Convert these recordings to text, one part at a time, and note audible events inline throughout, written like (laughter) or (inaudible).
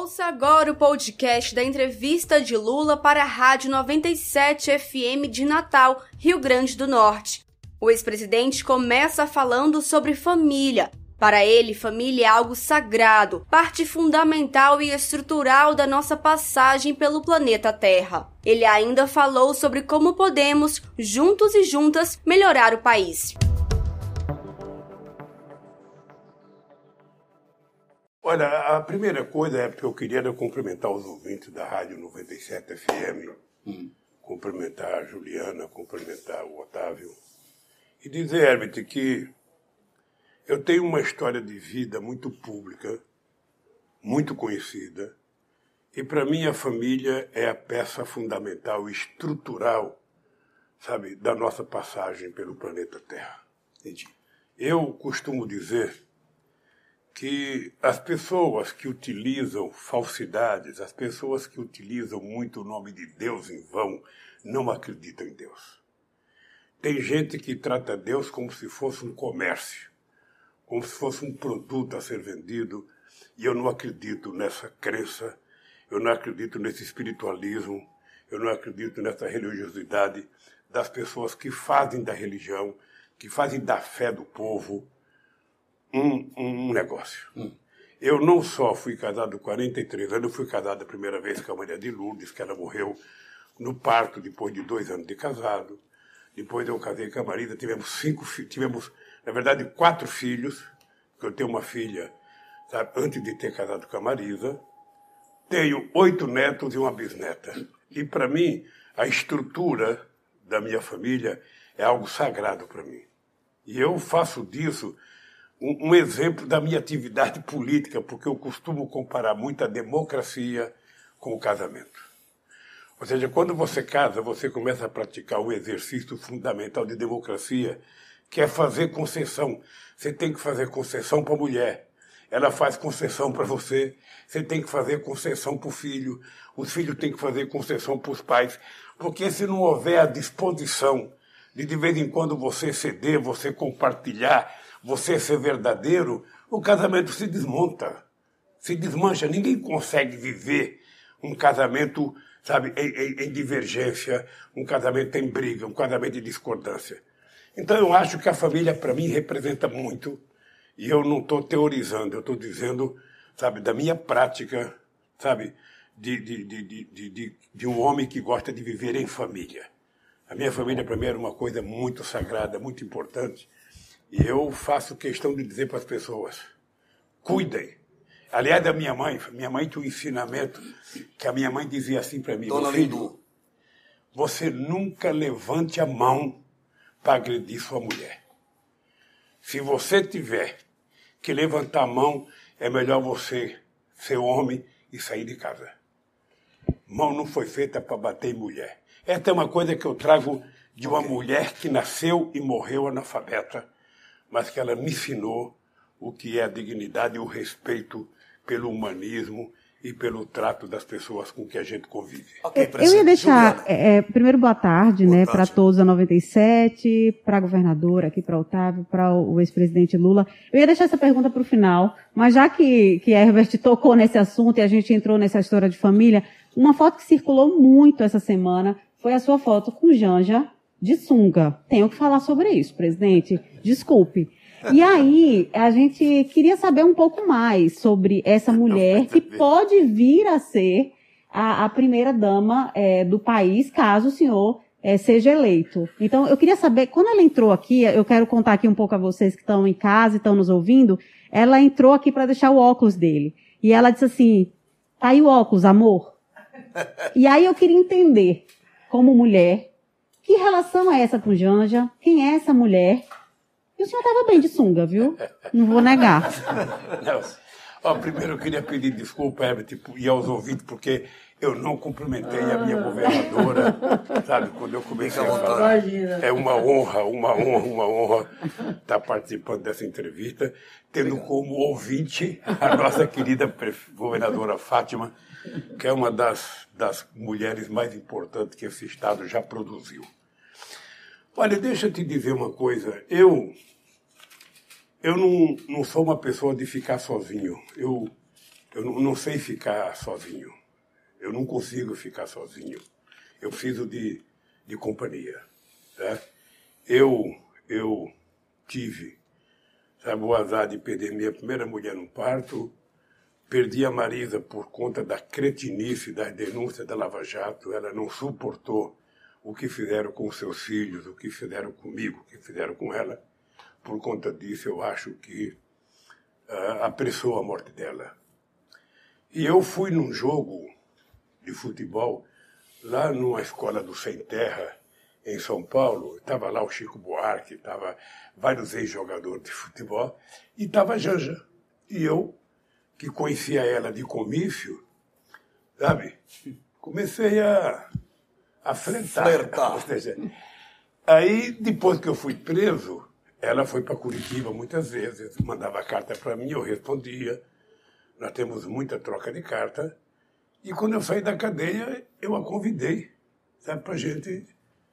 Ouça agora o podcast da entrevista de Lula para a Rádio 97 FM de Natal, Rio Grande do Norte. O ex-presidente começa falando sobre família. Para ele, família é algo sagrado, parte fundamental e estrutural da nossa passagem pelo planeta Terra. Ele ainda falou sobre como podemos, juntos e juntas, melhorar o país. Olha, a primeira coisa é porque eu queria cumprimentar os ouvintes da Rádio 97 FM, hum. cumprimentar a Juliana, cumprimentar o Otávio, e dizer, Herbert, que eu tenho uma história de vida muito pública, muito conhecida, e para mim a família é a peça fundamental, estrutural, sabe, da nossa passagem pelo planeta Terra. Entendi. Eu costumo dizer que as pessoas que utilizam falsidades, as pessoas que utilizam muito o nome de Deus em vão, não acreditam em Deus. Tem gente que trata Deus como se fosse um comércio, como se fosse um produto a ser vendido, e eu não acredito nessa crença, eu não acredito nesse espiritualismo, eu não acredito nessa religiosidade das pessoas que fazem da religião, que fazem da fé do povo, um, um negócio. Hum. Eu não só fui casado 43 anos, eu fui casado a primeira vez com a Maria de Lourdes, que ela morreu no parto depois de dois anos de casado. Depois eu casei com a Marisa, tivemos cinco tivemos, na verdade, quatro filhos, porque eu tenho uma filha, sabe, antes de ter casado com a Marisa. Tenho oito netos e uma bisneta. E para mim, a estrutura da minha família é algo sagrado para mim. E eu faço disso um, um exemplo da minha atividade (laughs) política, porque eu costumo comparar muito a democracia com o casamento. Ou seja, quando você casa, você começa a praticar um exercício fundamental de democracia, que é fazer concessão. Você tem que fazer concessão para a mulher. Ela faz concessão para você. Você tem que fazer concessão para o filho. Os filhos têm que fazer concessão para os pais. Porque se não houver a disposição de de vez em quando você ceder, você compartilhar, você ser verdadeiro, o casamento se desmonta, se desmancha. Ninguém consegue viver um casamento, sabe, em, em, em divergência, um casamento em briga, um casamento em discordância. Então eu acho que a família, para mim, representa muito. E eu não estou teorizando, eu estou dizendo, sabe, da minha prática, sabe, de, de, de, de, de, um homem que gosta de viver em família. A minha família, para mim, era uma coisa muito sagrada, muito importante. E eu faço questão de dizer para as pessoas: cuidem. Aliás, da minha mãe, minha mãe tinha um ensinamento que a minha mãe dizia assim para mim: Dona filho, você nunca levante a mão para agredir sua mulher. Se você tiver que levantar a mão, é melhor você ser homem e sair de casa. Mão não foi feita para bater em mulher. Esta é uma coisa que eu trago de uma mulher que nasceu e morreu analfabeta mas que ela me ensinou o que é a dignidade e o respeito pelo humanismo e pelo trato das pessoas com que a gente convive. Okay, eu ia deixar, é, é, primeiro, boa tarde, boa né, para todos a 97, para a governadora, aqui para Otávio, para o ex-presidente Lula. Eu ia deixar essa pergunta para o final, mas já que, que Herbert tocou nesse assunto e a gente entrou nessa história de família, uma foto que circulou muito essa semana foi a sua foto com Janja, de sunga. Tenho que falar sobre isso, presidente. Desculpe. E aí, a gente queria saber um pouco mais sobre essa mulher que pode vir a ser a, a primeira dama é, do país, caso o senhor é, seja eleito. Então, eu queria saber, quando ela entrou aqui, eu quero contar aqui um pouco a vocês que estão em casa e estão nos ouvindo, ela entrou aqui para deixar o óculos dele. E ela disse assim, tá aí o óculos, amor. (laughs) E aí eu queria entender, como mulher, que relação é essa com Janja? Quem é essa mulher? E o senhor estava bem de sunga, viu? Não vou negar. (laughs) Não. Ó, primeiro eu queria pedir desculpa, Herbert, e aos ouvintes, porque eu não cumprimentei a minha governadora, (laughs) sabe, quando eu comecei a falar. É uma honra, uma honra, uma honra estar participando dessa entrevista, tendo como ouvinte a nossa querida governadora Fátima, que é uma das, das mulheres mais importantes que esse Estado já produziu. Olha, deixa eu te dizer uma coisa. Eu eu não, não sou uma pessoa de ficar sozinho. Eu, eu não, sei ficar sozinho. Eu não consigo ficar sozinho. Eu preciso de, de companhia. Tá? Eu, eu tive sabe, o azar de perder minha primeira mulher no parto, perdi a Marisa por conta da cretinice das denúncias da Lava Jato. Ela não suportou o que fizeram com seus filhos, o que fizeram comigo, o que fizeram com ela. Por conta disso, eu acho que uh, apressou a morte dela. E eu fui num jogo de futebol lá numa escola do Sem Terra, em São Paulo. Estava lá o Chico Buarque, estava vários ex-jogadores de futebol, e estava Janja. E eu, que conhecia ela de comício, sabe, comecei a, a. Flertar. Ou seja, aí, depois que eu fui preso, ela foi para Curitiba muitas vezes, mandava carta para mim, eu respondia. Nós temos muita troca de carta. E quando eu saí da cadeia, eu a convidei, sabe, para a gente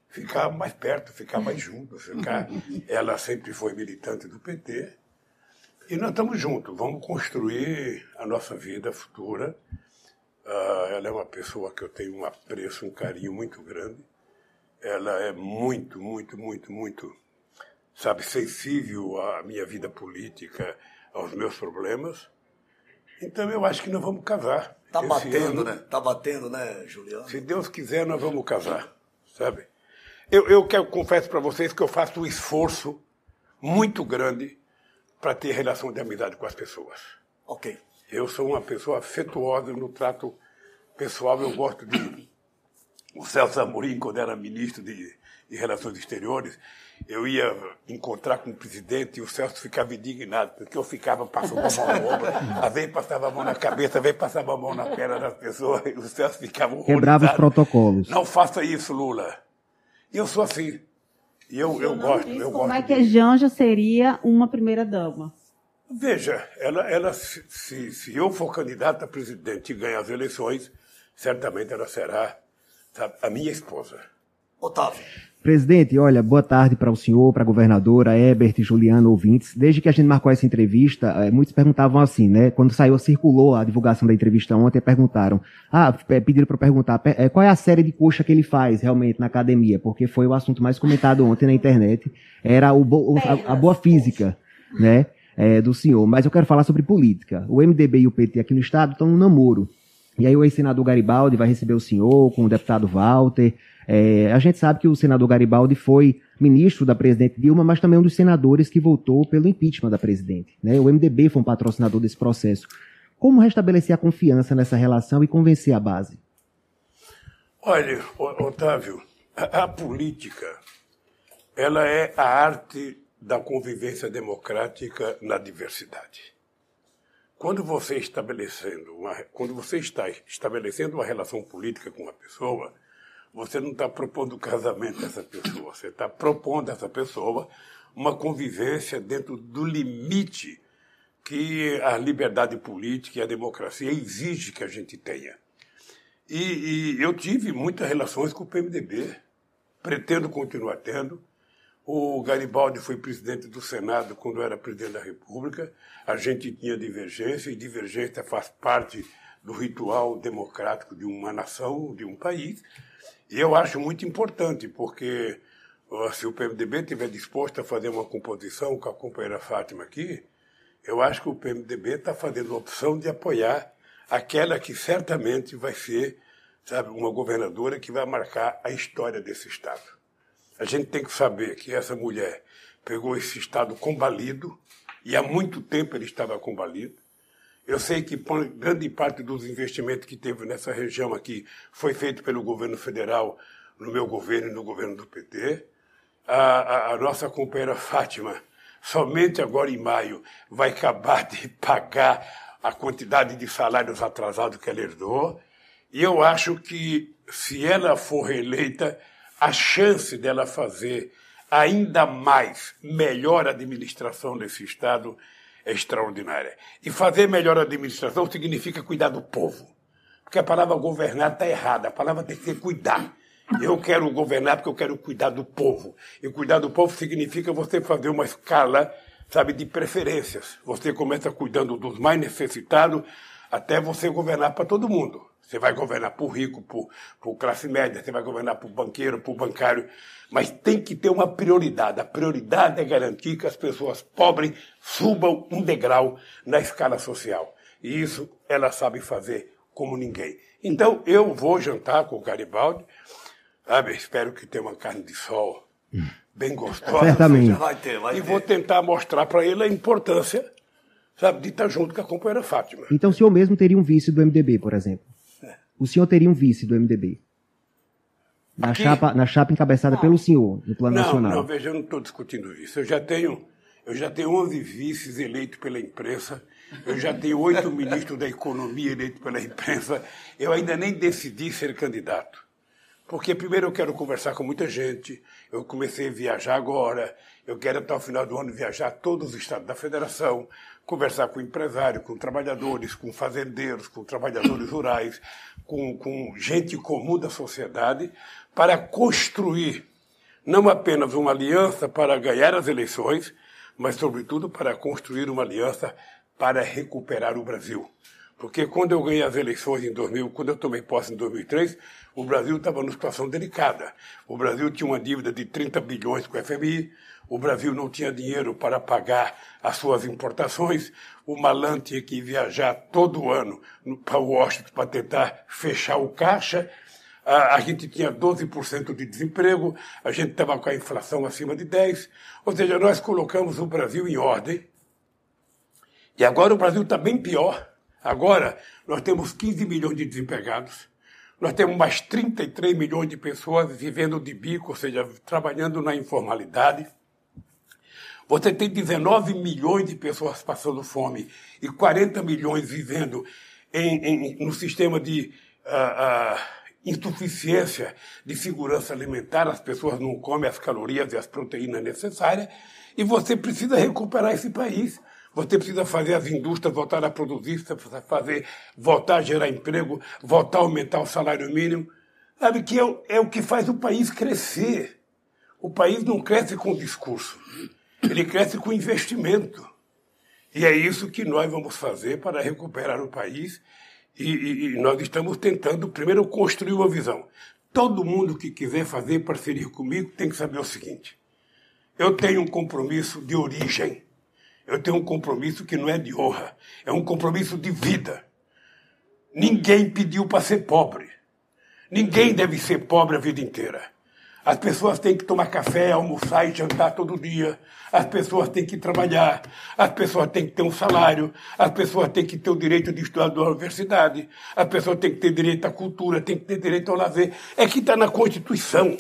ficar mais perto, ficar mais junto. Ficar... (laughs) Ela sempre foi militante do PT. E nós estamos juntos, vamos construir a nossa vida futura. Uh, ela é uma pessoa que eu tenho um apreço, um carinho muito grande. Ela é muito, muito, muito, muito, sabe, sensível à minha vida política, aos meus problemas. Então eu acho que nós vamos casar. Tá batendo, ano, né? Tá batendo, né, Juliano? Se Deus quiser, nós vamos casar, sabe? Eu, eu quero, confesso para vocês que eu faço um esforço muito grande para ter relação de amizade com as pessoas. Ok. Eu sou uma pessoa afetuosa no trato pessoal. Eu gosto de. O Celso Amorim, quando era ministro de, de Relações Exteriores, eu ia encontrar com o presidente e o Celso ficava indignado, porque eu ficava passando a mão no ombro, às vezes passava a mão na cabeça, às vezes passava a mão na perna das pessoas, e o Celso ficava horrorizado. Quebrava os protocolos. Não faça isso, Lula. E eu sou assim. E eu, eu, gosto. Eu como gosto é que a Janja seria uma primeira-dama? Veja, ela, ela se, se eu for candidata a presidente e ganhar as eleições, certamente ela será sabe, a minha esposa. Otávio. Presidente, olha, boa tarde para o senhor, para a governadora, Ebert, Juliano, ouvintes. Desde que a gente marcou essa entrevista, eh, muitos perguntavam assim, né? Quando saiu, circulou a divulgação da entrevista ontem, perguntaram, ah, pediram para perguntar, eh, qual é a série de coxa que ele faz realmente na academia? Porque foi o assunto mais comentado ontem na internet, era o, a, a boa física, né? É, do senhor. Mas eu quero falar sobre política. O MDB e o PT aqui no estado estão no namoro. E aí o ex-senador Garibaldi vai receber o senhor com o deputado Walter. É, a gente sabe que o senador Garibaldi foi ministro da presidente Dilma, mas também um dos senadores que votou pelo impeachment da presidente. Né? O MDB foi um patrocinador desse processo. Como restabelecer a confiança nessa relação e convencer a base? Olha, Otávio, a, a política ela é a arte da convivência democrática na diversidade. Quando você estabelecendo uma, quando você está estabelecendo uma relação política com uma pessoa, você não está propondo casamento dessa pessoa, você está propondo a essa pessoa uma convivência dentro do limite que a liberdade política e a democracia exige que a gente tenha. E, e eu tive muitas relações com o PMDB, pretendo continuar tendo. O Garibaldi foi presidente do Senado quando era presidente da República. A gente tinha divergência, e divergência faz parte do ritual democrático de uma nação, de um país. E eu acho muito importante, porque se o PMDB estiver disposto a fazer uma composição com a companheira Fátima aqui, eu acho que o PMDB está fazendo a opção de apoiar aquela que certamente vai ser sabe, uma governadora que vai marcar a história desse Estado. A gente tem que saber que essa mulher pegou esse Estado combalido, e há muito tempo ele estava combalido, eu sei que grande parte dos investimentos que teve nessa região aqui foi feito pelo governo federal, no meu governo e no governo do PT. A, a, a nossa companheira Fátima, somente agora em maio, vai acabar de (laughs) pagar a quantidade de salários atrasados que ela herdou. E eu acho que, se ela for reeleita, a chance dela fazer ainda mais melhor administração desse Estado é extraordinária. E fazer melhor administração significa cuidar do povo. Porque a palavra governar está errada, a palavra tem que ser cuidar. Eu quero governar porque eu quero cuidar do povo. E cuidar do povo significa você fazer uma escala, sabe, de preferências. Você começa cuidando dos mais necessitados, até você governar para todo mundo. Você vai governar para o rico, para classe média, você vai governar para o banqueiro, para o bancário. Mas tem que ter uma prioridade. A prioridade é garantir que as pessoas pobres subam um degrau na escala social. E isso ela sabe fazer como ninguém. Então, eu vou jantar com o Garibaldi. Sabe? Espero que tenha uma carne de sol bem gostosa. Certamente. Vai ter, vai E ter. vou tentar mostrar para ele a importância, sabe, de estar junto com a companheira Fátima. Então o senhor mesmo teria um vice do MDB, por exemplo. O senhor teria um vice do MDB. Na, Aqui? chapa, na chapa encabeçada pelo senhor, no plano Não, nacional. não, veja, eu não estou discutindo isso. Eu já tenho, eu já tenho 11 vices eleitos pela imprensa. Eu já tenho oito (laughs) ministros da economia eleitos pela imprensa. Eu ainda nem decidi ser candidato. Porque primeiro eu quero conversar com muita gente. Eu comecei a viajar agora. Eu quero até o final do ano viajar a todos os estados da federação, conversar com empresários, com trabalhadores, com fazendeiros, com trabalhadores rurais, com, com gente comum da sociedade, para construir não apenas uma aliança para ganhar as eleições, mas, sobretudo, para construir uma aliança para recuperar o Brasil. Porque quando eu ganhei as eleições em 2000, quando eu tomei posse em 2003, o Brasil estava numa situação delicada. O Brasil tinha uma dívida de 30 bilhões com o FMI, o Brasil não tinha dinheiro para pagar as suas importações, o Malan tinha que viajar todo ano para Washington para tentar fechar o caixa, a, a gente tinha 12% de desemprego, a gente estava com a inflação acima de 10%, ou seja, nós colocamos o Brasil em ordem. E agora o Brasil está bem pior. Agora nós temos 15 milhões de desempregados, nós temos mais 33 milhões de pessoas vivendo de bico, ou seja, trabalhando na informalidade. Você tem 19 milhões de pessoas passando fome e 40 milhões vivendo em, em, no sistema de ah, ah, insuficiência de segurança alimentar, as pessoas não comem as calorias e as proteínas necessárias, e você precisa recuperar esse país. Você precisa fazer as indústrias voltar a produzir, fazer, voltar a gerar emprego, voltar a aumentar o salário mínimo. Sabe que é, o- é o que faz o país crescer. O país não cresce com discurso, ele cresce com investimento. E é isso que nós vamos fazer para recuperar o país. E, e- e nós estamos tentando, primeiro, construir uma visão. Todo mundo que quiser fazer parceria comigo tem que saber o seguinte: eu tenho um compromisso de origem. Eu tenho um compromisso que não é de honra, é um compromisso de vida. Ninguém pediu para ser pobre. Ninguém deve ser pobre a vida inteira. As pessoas têm que tomar café, almoçar e jantar todo dia. As pessoas têm que trabalhar. As pessoas têm que ter um salário. As pessoas têm que ter o direito de estudar na universidade. As pessoas têm que ter direito à cultura, têm que ter direito ao lazer. É que está na Constituição.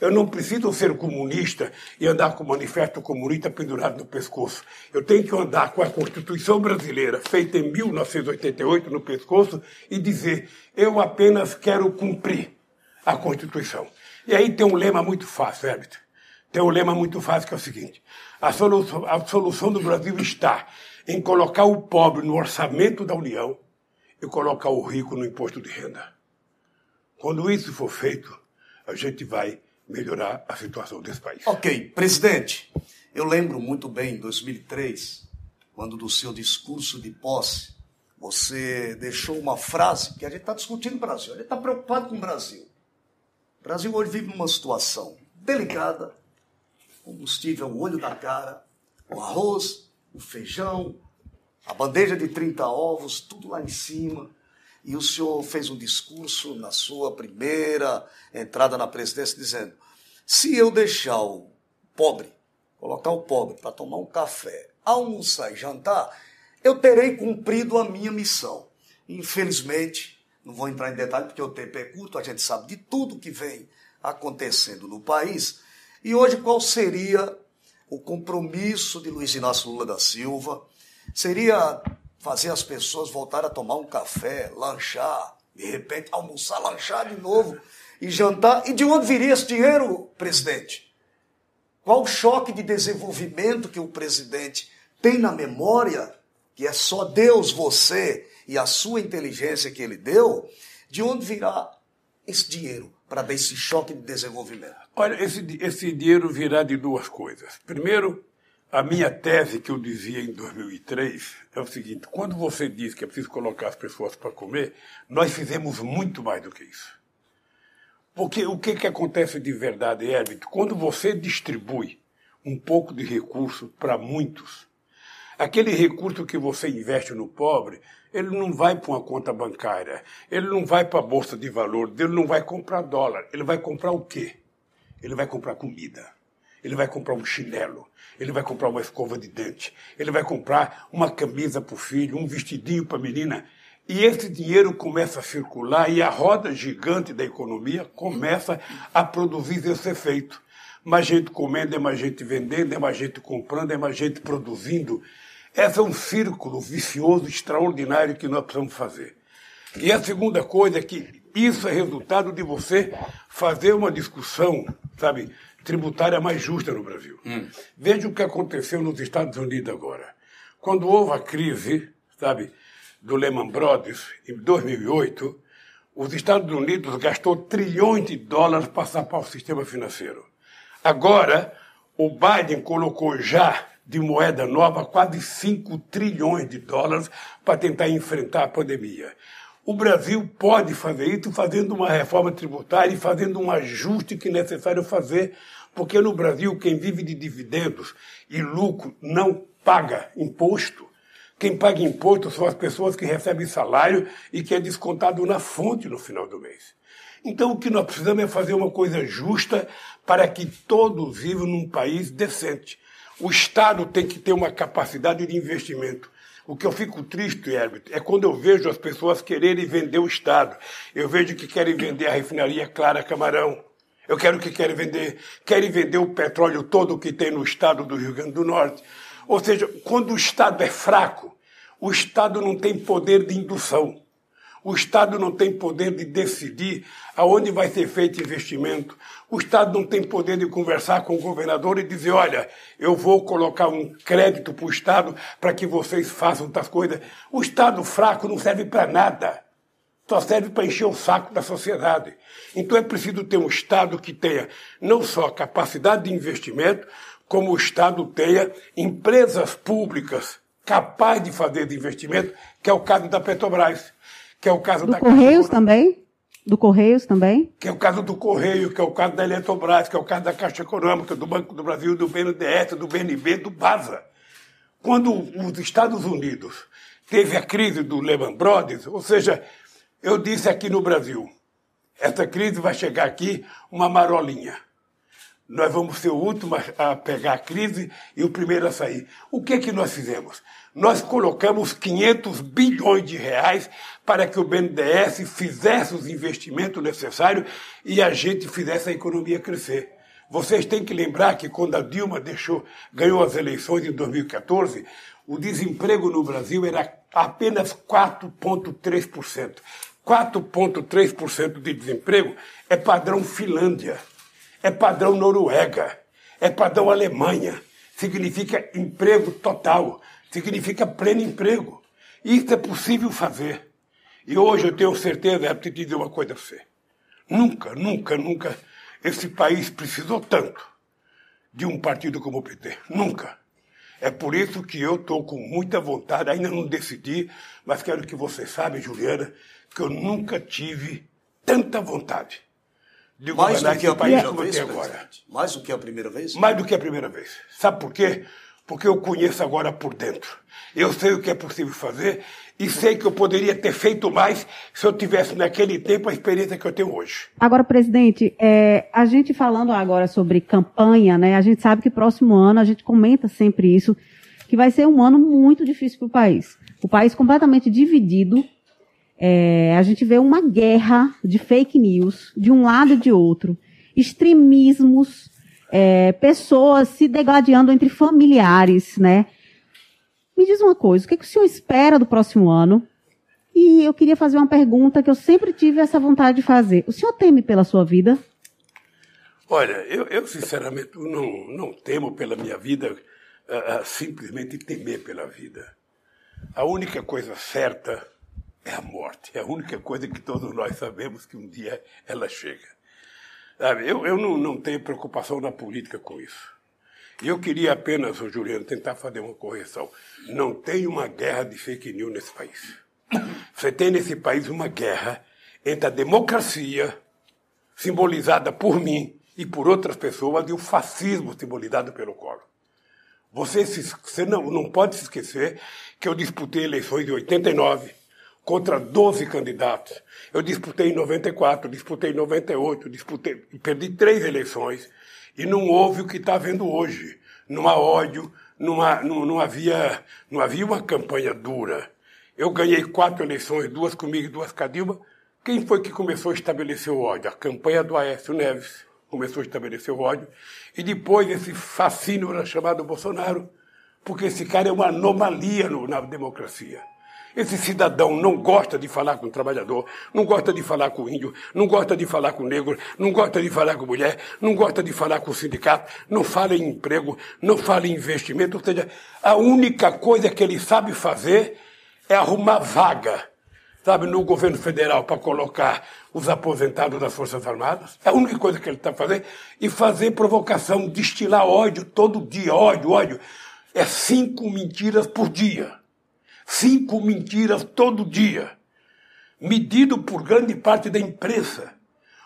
Eu não preciso ser comunista e andar com o manifesto comunista pendurado no pescoço. Eu tenho que andar com a Constituição brasileira, feita em 1988, no pescoço, e dizer: eu apenas quero cumprir a Constituição. E aí tem um lema muito fácil, Herbert. Tem um lema muito fácil que é o seguinte: a solução, a solução do Brasil está em colocar o pobre no orçamento da União e colocar o rico no imposto de renda. Quando isso for feito, a gente vai melhorar a situação desse país. Ok, presidente, eu lembro muito bem, em 2003, quando do seu discurso de posse, você deixou uma frase que a gente está discutindo o Brasil, a gente está preocupado com o Brasil. O Brasil hoje vive numa situação delicada, combustível, o olho da cara, o arroz, o feijão, a bandeja de 30 ovos, tudo lá em cima. E o senhor fez um discurso na sua primeira entrada na presidência dizendo: se eu deixar o pobre, colocar o pobre para tomar um café, almoçar e jantar, eu terei cumprido a minha missão. Infelizmente, não vou entrar em detalhe porque o tempo é curto, a gente sabe de tudo que vem acontecendo no país. E hoje, qual seria o compromisso de Luiz Inácio Lula da Silva? Seria fazer as pessoas voltarem a tomar um café, lanchar, de repente almoçar, lanchar de novo e jantar. E de onde viria esse dinheiro, presidente? Qual o choque de desenvolvimento que o presidente tem na memória, que é só Deus, você e a sua inteligência que ele deu? De onde virá esse dinheiro para dar esse choque de desenvolvimento? Olha, esse, esse dinheiro virá de duas coisas. Primeiro, A minha tese que eu dizia em 2003 é o seguinte: quando você diz que é preciso colocar as pessoas para comer, nós fizemos muito mais do que isso. Porque o que, que acontece de verdade, Herbert? Quando você distribui um pouco de recurso para muitos, aquele recurso que você investe no pobre, ele não vai para uma conta bancária, ele não vai para a bolsa de valor, ele não vai comprar dólar, ele vai comprar o quê? Ele vai comprar comida, ele vai comprar um chinelo, ele vai comprar uma escova de dente, ele vai comprar uma camisa para o filho, um vestidinho para a menina. E esse dinheiro começa a circular e a roda gigante da economia começa a produzir esse efeito. Mais gente comendo, é mais gente vendendo, é mais gente comprando, é mais gente produzindo. Esse é um círculo vicioso extraordinário que nós precisamos fazer. E a segunda coisa é que isso é resultado de você fazer uma discussão, sabe, tributária mais justa no Brasil. Hum. Veja o que aconteceu nos Estados Unidos agora. Quando houve a crise, sabe, do Lehman Brothers, em 2008, os Estados Unidos gastou trilhões de dólares para sapar o sistema financeiro. Agora, o Biden colocou já de moeda nova quase 5 trilhões de dólares para tentar enfrentar a pandemia. O Brasil pode fazer isso fazendo uma reforma tributária e fazendo um ajuste que é necessário fazer porque no Brasil, quem vive de dividendos e lucro não paga imposto. Quem paga imposto são as pessoas que recebem salário e que é descontado na fonte no final do mês. Então, o que nós precisamos é fazer uma coisa justa para que todos vivam num país decente. O Estado tem que ter uma capacidade de investimento. O que eu fico triste, Herbert, é quando eu vejo as pessoas quererem vender o Estado. Eu vejo que querem vender a refinaria Clara Camarão. Eu quero que querem vender, querem vender o petróleo todo que tem no estado do Rio Grande do Norte. Ou seja, quando o Estado é fraco, o Estado não tem poder de indução. O Estado não tem poder de decidir aonde vai ser feito investimento. O Estado não tem poder de conversar com o governador e dizer: olha, eu vou colocar um crédito para o Estado para que vocês façam outras coisas. O Estado fraco não serve para nada só serve para encher o saco da sociedade. Então é preciso ter um Estado que tenha não só capacidade de investimento, como o Estado tenha empresas públicas capazes de fazer de investimento, que é o caso da Petrobras, que é o caso do da Correios também? Do Correios também? Que é o caso do Correio, que é o caso da Eletrobras, que é o caso da Caixa Econômica, do Banco do Brasil, do BNDES, do BNB, do BASA. Quando os Estados Unidos teve a crise do Lehman Brothers, ou seja, eu disse aqui no Brasil, essa crise vai chegar aqui uma marolinha. Nós vamos ser o último a pegar a crise e o primeiro a sair. O que que nós fizemos? Nós colocamos 500 bilhões de reais para que o BNDES fizesse os investimentos necessários e a gente fizesse a economia crescer. Vocês têm que lembrar que quando a Dilma deixou, ganhou as eleições em 2014, o desemprego no Brasil era apenas 4,3%. 4,3% de desemprego é padrão Finlândia, é padrão Noruega, é padrão Alemanha. Significa emprego total, significa pleno emprego. Isso é possível fazer. E hoje eu tenho certeza, é te dizer uma coisa para você. Nunca, nunca, nunca esse país precisou tanto de um partido como o PT. Nunca. É por isso que eu estou com muita vontade, ainda não decidi, mas quero que você saiba, Juliana, que eu nunca tive tanta vontade de Mais do que a primeira vez, agora. Mais do que a primeira vez? Mais do que a primeira vez. Sabe por quê? Porque eu conheço agora por dentro. Eu sei o que é possível fazer e sei que eu poderia ter feito mais se eu tivesse naquele tempo a experiência que eu tenho hoje. Agora, presidente, é, a gente falando agora sobre campanha, né? A gente sabe que próximo ano a gente comenta sempre isso, que vai ser um ano muito difícil para o país. O país completamente dividido. É, a gente vê uma guerra de fake news de um lado e de outro, extremismos, é, pessoas se degladiando entre familiares, né? Me diz uma coisa, o que, é que o senhor espera do próximo ano? E eu queria fazer uma pergunta que eu sempre tive essa vontade de fazer. O senhor teme pela sua vida? Olha, eu, eu sinceramente não, não temo pela minha vida, uh, simplesmente temer pela vida. A única coisa certa é a morte. É a única coisa que todos nós sabemos que um dia ela chega. Sabe, eu, eu não, não tenho preocupação na política com isso. Eu queria apenas, Juliano, tentar fazer uma correção. Não tem uma guerra de fake news nesse país. Você tem nesse país uma guerra entre a democracia, simbolizada por mim e por outras pessoas, e o fascismo simbolizado pelo Collor. Você, se, você não, não pode se esquecer que eu disputei eleições em 89 contra 12 candidatos. Eu disputei em 94, disputei em 98, disputei, perdi três eleições. E não houve o que está havendo hoje. Não há ódio, não, há, não, não, havia, não havia uma campanha dura. Eu ganhei quatro eleições, duas comigo e duas com a Dilma. Quem foi que começou a estabelecer o ódio? A campanha do Aécio Neves começou a estabelecer o ódio. E depois esse fascínio chamado Bolsonaro, porque esse cara é uma anomalia no, na democracia. Esse cidadão não gosta de falar com o trabalhador, não gosta de falar com o índio, não gosta de falar com o negro, não gosta de falar com a mulher, não gosta de falar com o sindicato, não fala em emprego, não fala em investimento. Ou seja, a única coisa que ele sabe fazer é arrumar vaga, sabe, no governo federal para colocar os aposentados das Forças Armadas. É a única coisa que ele está fazendo. E fazer provocação, destilar ódio todo dia, ódio, ódio. É cinco mentiras por dia. Cinco mentiras todo dia, medido por grande parte da imprensa.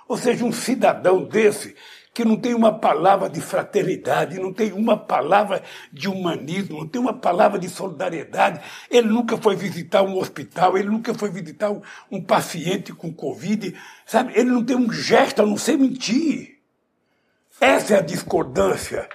Ou seja, um cidadão desse que não tem uma palavra de fraternidade, não tem uma palavra de humanismo, não tem uma palavra de solidariedade. Ele nunca foi visitar um hospital, ele nunca foi visitar um, um paciente com Covid, sabe? Ele não tem um gesto a não ser mentir. Essa é a discordância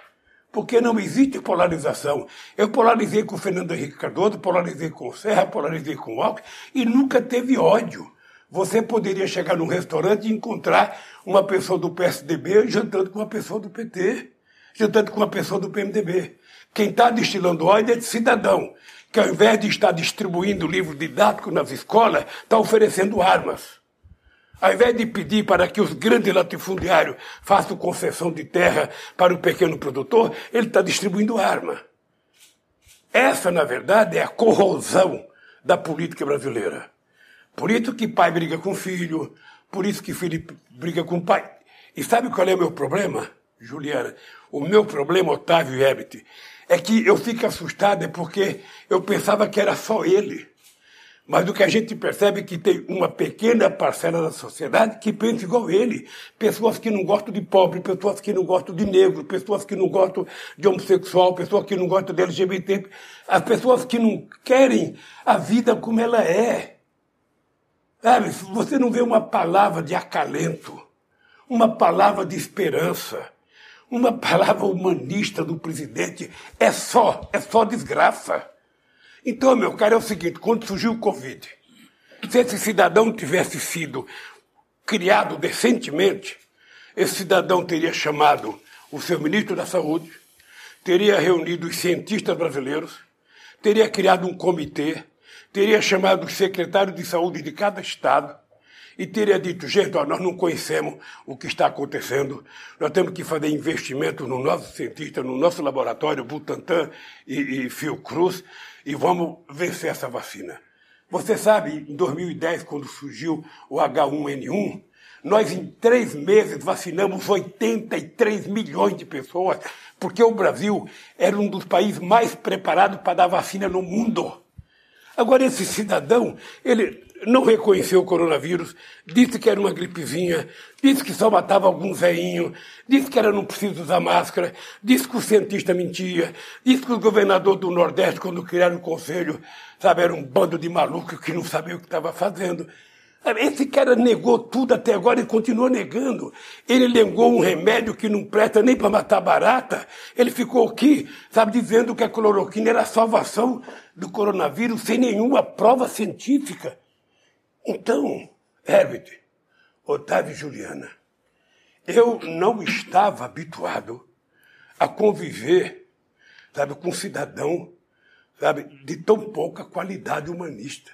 porque não existe polarização. Eu polarizei com o Fernando Henrique Cardoso, polarizei com o Serra, polarizei com o Alckmin e nunca teve ódio. Você poderia chegar num restaurante e encontrar uma pessoa do PSDB jantando com uma pessoa do PT, jantando com uma pessoa do PMDB. Quem está destilando ódio é de cidadão, que ao invés de estar distribuindo livros didáticos nas escolas, está oferecendo armas. Ao invés de pedir para que os grandes latifundiários façam concessão de terra para o pequeno produtor, ele está distribuindo arma. Essa, na verdade, é a corrosão da política brasileira. Por isso que pai briga com filho, por isso que filho briga com pai. E sabe qual é o meu problema, Juliana? O meu problema, Otávio e Herbert, é que eu fico assustado é porque eu pensava que era só ele. Mas o que a gente percebe é que tem uma pequena parcela da sociedade que pensa igual ele. Pessoas que não gostam de pobre, pessoas que não gostam de negro, pessoas que não gostam de homossexual, pessoas que não gostam de LGBT, as pessoas que não querem a vida como ela é. Sabe, você não vê uma palavra de acalento, uma palavra de esperança, uma palavra humanista do presidente, é só, é só desgraça. Então, meu caro, é o seguinte: quando surgiu o Covid, se esse cidadão tivesse sido criado decentemente, esse cidadão teria chamado o seu ministro da Saúde, teria reunido os cientistas brasileiros, teria criado um comitê, teria chamado os secretários de saúde de cada estado e teria dito, gente, ó, nós não conhecemos o que está acontecendo, nós temos que fazer investimento no nosso cientista, no nosso laboratório, Butantan e, e Fiocruz, e vamos vencer essa vacina. Você sabe, em 2010, quando surgiu o H1N1, nós em três meses vacinamos 83 milhões de pessoas, porque o Brasil era um dos países mais preparados para dar vacina no mundo. Agora, esse cidadão, ele não reconheceu o coronavírus, disse que era uma gripezinha, disse que só matava algum veinho, disse que era não preciso usar máscara, disse que o cientista mentia, disse que o governador do Nordeste, quando criaram o conselho, sabe, era um bando de malucos que não sabia o que estava fazendo. Esse cara negou tudo até agora e continua negando. Ele negou um remédio que não presta nem para matar barata. Ele ficou aqui, sabe, dizendo que a cloroquina era a salvação do coronavírus sem nenhuma prova científica. Então, Herbert, Otávio e Juliana, eu não estava habituado a conviver, sabe, com um cidadão, sabe, de tão pouca qualidade humanista.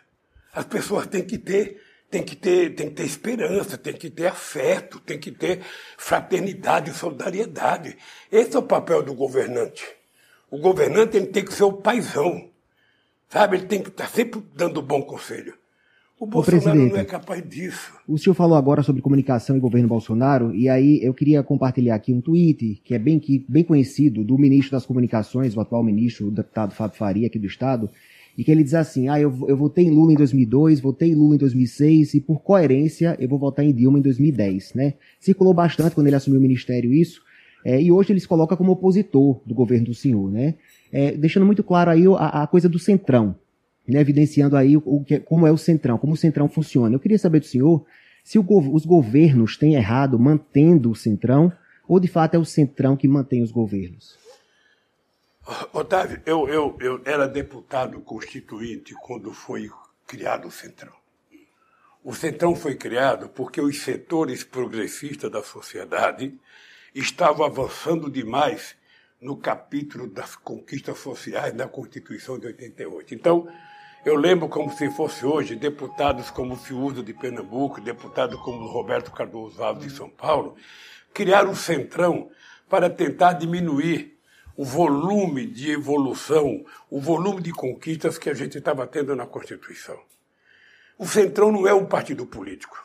As pessoas têm que ter, têm que ter, têm que ter esperança, têm que ter afeto, têm que ter fraternidade e solidariedade. Esse é o papel do governante. O governante ele tem que ser o paizão, sabe? Ele tem que estar sempre dando bom conselho. O Bolsonaro não é capaz disso. O senhor falou agora sobre comunicação e governo Bolsonaro, e aí eu queria compartilhar aqui um tweet que é bem, que, bem conhecido do ministro das Comunicações, o atual ministro, o deputado Fábio Faria, aqui do Estado, e que ele diz assim: ah, eu, eu votei em Lula em 2002, votei em Lula em 2006, e por coerência eu vou votar em Dilma em 2010. Né? Circulou bastante quando ele assumiu o ministério isso, é, e hoje ele se coloca como opositor do governo do senhor, né? É, deixando muito claro aí a, a coisa do centrão né, evidenciando aí o, o que, como é o Centrão, como o Centrão funciona. Eu queria saber do senhor se os governos têm errado mantendo o Centrão ou de fato é o Centrão que mantém os governos. Otávio, eu, eu, eu era deputado constituinte quando foi criado o Centrão. O Centrão foi criado porque os setores progressistas da sociedade estavam avançando demais no capítulo das conquistas sociais da Constituição de 88. Então, eu lembro como se fosse hoje deputados como Fiuza de Pernambuco, deputados como Roberto Cardoso Alves de São Paulo, criaram um centrão para tentar diminuir o volume de evolução, o volume de conquistas que a gente estava tendo na Constituição. O Centrão não é um partido político.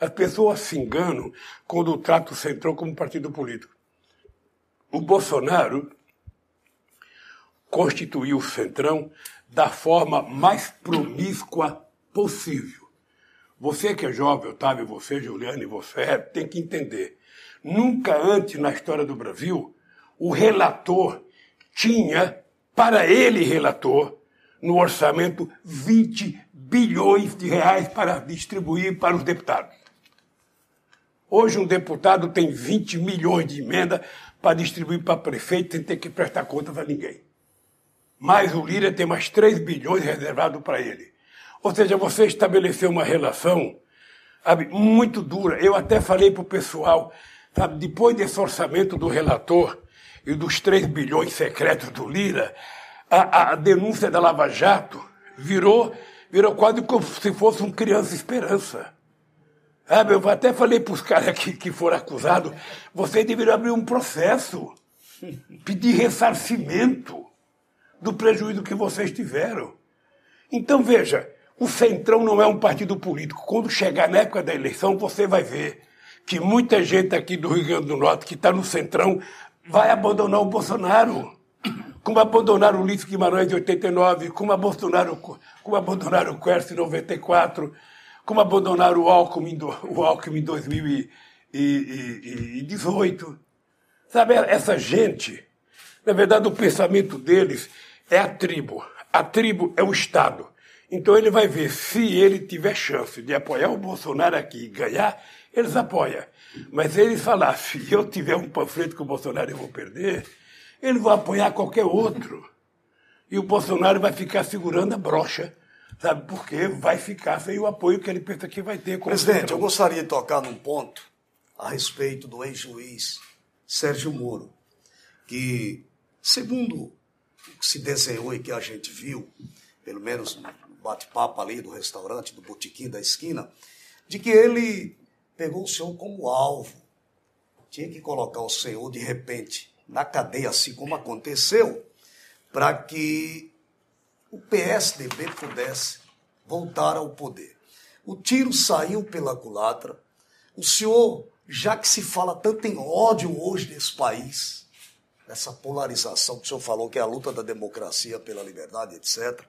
As pessoas se enganam quando tratam o Centrão como partido político. O Bolsonaro constituiu o Centrão da forma mais promíscua possível. Você que é jovem, Otávio, você, Juliano, e você, tem que entender. Nunca antes na história do Brasil, o relator tinha, para ele, relator, no orçamento, 20 bilhões de reais para distribuir para os deputados. Hoje, um deputado tem 20 milhões de emenda para distribuir para prefeito sem ter que prestar contas a ninguém. Mas o Lira tem mais 3 bilhões reservado para ele. Ou seja, você estabeleceu uma relação sabe, muito dura. Eu até falei para o pessoal, sabe, depois desse orçamento do relator e dos 3 bilhões secretos do Lira, a, a denúncia da Lava Jato virou, virou quase como se fosse um criança esperança. Sabe, eu até falei para os caras que, que foram acusados, vocês deveriam abrir um processo, pedir ressarcimento do prejuízo que vocês tiveram. Então, veja, o Centrão não é um partido político. Quando chegar na época da eleição, você vai ver que muita gente aqui do Rio Grande do Norte que está no Centrão vai abandonar o Bolsonaro. Como abandonaram o Ulisses Guimarães em 89, como abandonaram, como abandonaram o Quercia em 94, como abandonaram o Alckmin, o em 2018. Sabe, essa gente, na verdade, o pensamento deles é a tribo. A tribo é o Estado. Então ele vai ver se ele tiver chance de apoiar o Bolsonaro aqui e ganhar, eles apoiam. Mas se ele falar, se eu tiver um panfleto com o Bolsonaro eu vou perder, ele vai apoiar qualquer outro. E o Bolsonaro vai ficar segurando a brocha, sabe? Porque vai ficar sem o apoio que ele pensa que vai ter. Presidente, eu gostaria de tocar num ponto a respeito do ex-juiz Sérgio Moro, que, segundo que se desenhou e que a gente viu, pelo menos no bate-papo ali do restaurante, do botequim da esquina, de que ele pegou o senhor como alvo. Tinha que colocar o senhor, de repente, na cadeia, assim como aconteceu, para que o PSDB pudesse voltar ao poder. O tiro saiu pela culatra. O senhor, já que se fala tanto em ódio hoje nesse país, essa polarização que o senhor falou, que é a luta da democracia pela liberdade, etc.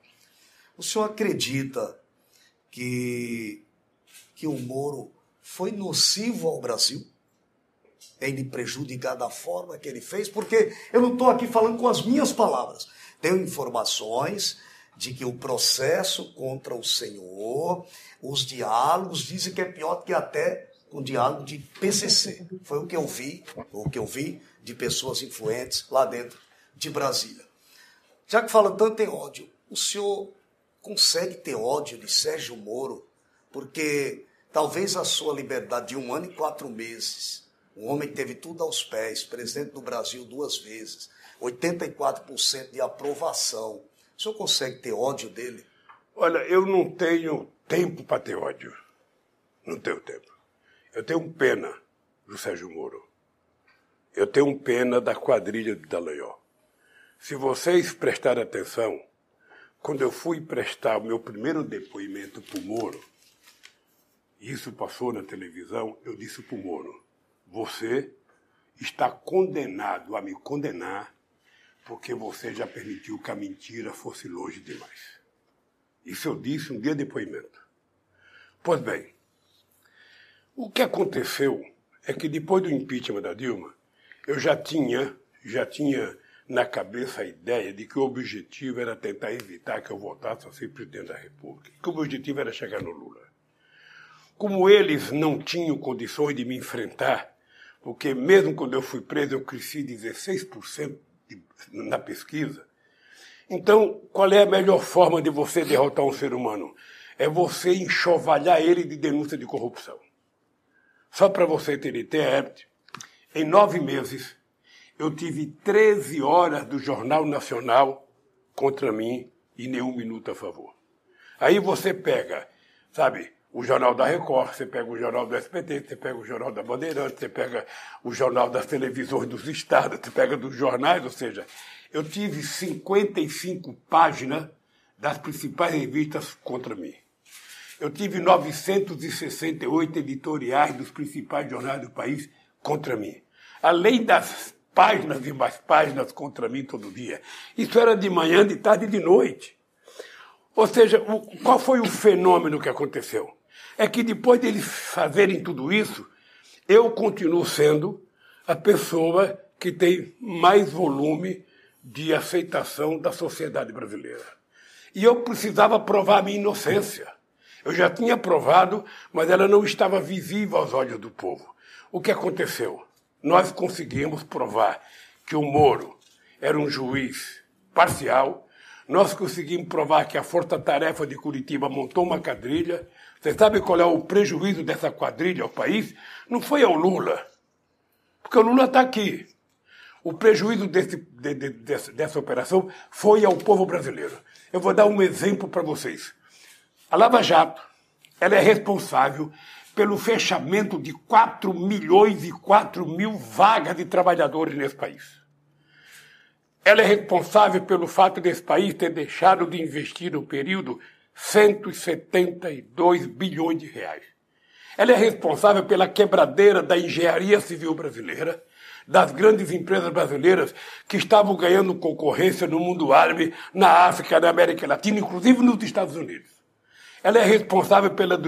O senhor acredita que, que o Moro foi nocivo ao Brasil? Em lhe prejudicar da forma que ele fez? Porque eu não estou aqui falando com as minhas palavras. Tenho informações de que o processo contra o senhor, os diálogos, dizem que é pior que até o diálogo de PCC. Foi o que eu vi, o que eu vi de pessoas influentes lá dentro de Brasília. Já que fala tanto em ódio, o senhor consegue ter ódio de Sérgio Moro? Porque talvez a sua liberdade de um ano e quatro meses, um homem que teve tudo aos pés, presidente do Brasil duas vezes, 84% de aprovação. O senhor consegue ter ódio dele? Olha, eu não tenho tempo para ter ódio. Não tenho tempo. Eu tenho pena do Sérgio Moro. Eu tenho pena da quadrilha de Dallagnol. Se vocês prestarem atenção, quando eu fui prestar o meu primeiro depoimento para o Moro, isso passou na televisão, eu disse para o Moro: você está condenado a me condenar porque você já permitiu que a mentira fosse longe demais. Isso eu disse um dia de depoimento. Pois bem, o que aconteceu é que depois do impeachment da Dilma, eu já tinha, já tinha na cabeça a ideia de que o objetivo era tentar evitar que eu voltasse a ser presidente da República, que o objetivo era chegar no Lula. Como eles não tinham condições de me enfrentar, porque mesmo quando eu fui preso eu cresci 16% de, na pesquisa, então qual é a melhor forma de você derrotar um ser humano? É você enxovalhar ele de denúncia de corrupção. Só para você ter ideia, em nove meses eu tive 13 horas do Jornal Nacional contra mim e nenhum minuto a favor. Aí você pega, sabe, o Jornal da Record, você pega o Jornal do SPT, você pega o Jornal da Bandeirante, você pega o Jornal das Televisões dos Estados, você pega dos jornais, ou seja, eu tive 55 páginas das principais revistas contra mim. Eu tive 968 editoriais dos principais jornais do país contra mim. Além das páginas e mais páginas contra mim todo dia. Isso era de manhã, de tarde e de noite. Ou seja, qual foi o fenômeno que aconteceu? É que depois deles fazerem tudo isso, eu continuo sendo a pessoa que tem mais volume de aceitação da sociedade brasileira. E eu precisava provar a minha inocência. Eu já tinha provado, mas ela não estava visível aos olhos do povo. O que aconteceu? Nós conseguimos provar que o Moro era um juiz parcial, nós conseguimos provar que a Força Tarefa de Curitiba montou uma quadrilha, você sabe qual é o prejuízo dessa quadrilha ao país? Não foi ao Lula, porque o Lula está aqui. O prejuízo desse, de, de, dessa, dessa operação foi ao povo brasileiro. Eu vou dar um exemplo para vocês. A Lava Jato, ela é responsável pelo fechamento de 4 milhões e 4 mil vagas de trabalhadores nesse país. Ela é responsável pelo fato desse país ter deixado de investir no período 172 bilhões de reais. Ela é responsável pela quebradeira da engenharia civil brasileira, das grandes empresas brasileiras que estavam ganhando concorrência no mundo árabe, na África, na América Latina, inclusive nos Estados Unidos. Ela é responsável pela,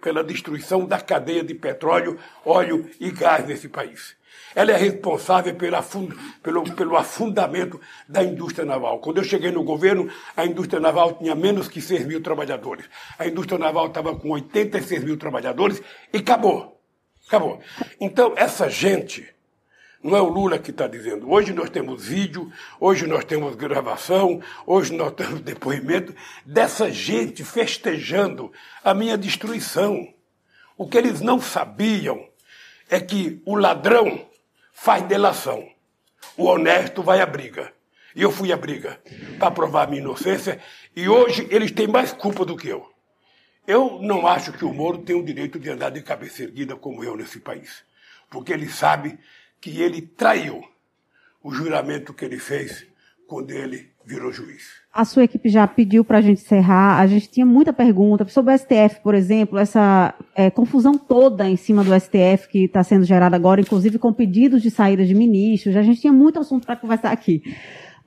pela destruição da cadeia de petróleo, óleo e gás nesse país. Ela é responsável pela, pelo, pelo afundamento da indústria naval. Quando eu cheguei no governo, a indústria naval tinha menos que 6 mil trabalhadores. A indústria naval estava com 86 mil trabalhadores e acabou. Acabou. Então, essa gente, não é o Lula que está dizendo. Hoje nós temos vídeo, hoje nós temos gravação, hoje nós temos (laughs) depoimento dessa gente festejando a minha destruição. O que eles não sabiam é que o ladrão faz delação. O honesto vai à briga. E eu fui à briga para provar a minha inocência e hoje eles têm mais culpa do que eu. Eu não acho que o Moro tem o direito de andar de cabeça erguida como eu nesse país, porque ele sabe que ele traiu o juramento que ele fez quando ele virou juiz. A sua equipe já pediu para a gente encerrar. A gente tinha muita pergunta sobre o STF, por exemplo, essa é, confusão toda em cima do STF que está sendo gerada agora, inclusive com pedidos de saída de ministros. A gente tinha muito assunto para conversar aqui.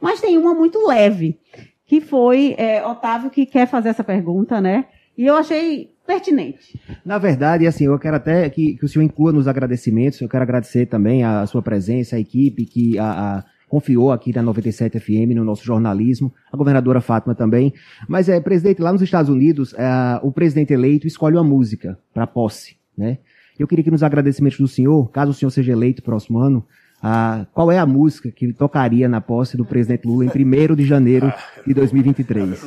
Mas tem uma muito leve, que foi é, Otávio que quer fazer essa pergunta, né? E eu achei pertinente. Na verdade, assim, eu quero até que, que o senhor inclua nos agradecimentos. Eu quero agradecer também a, sua presença, a equipe que a, a confiou aqui na 97 FM, no nosso jornalismo, a governadora Fátima também. Mas, é, presidente, lá nos Estados Unidos, é, o presidente eleito escolhe uma música para posse, né? Eu queria que nos agradecimentos do senhor, caso o senhor seja eleito próximo ano, ah, qual é a música que ele tocaria na posse do presidente Lula em 1 de janeiro de 2023?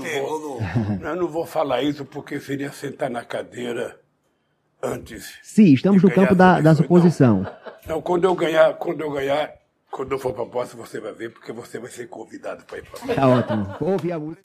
Eu não, vou, eu não vou falar isso porque seria sentar na cadeira antes. Sim, estamos no campo da, da suposição. Não, não, quando eu ganhar, quando eu ganhar, quando eu for para a posse, você vai ver, porque você vai ser convidado para ir para a Tá ótimo. Vou ouvir a música.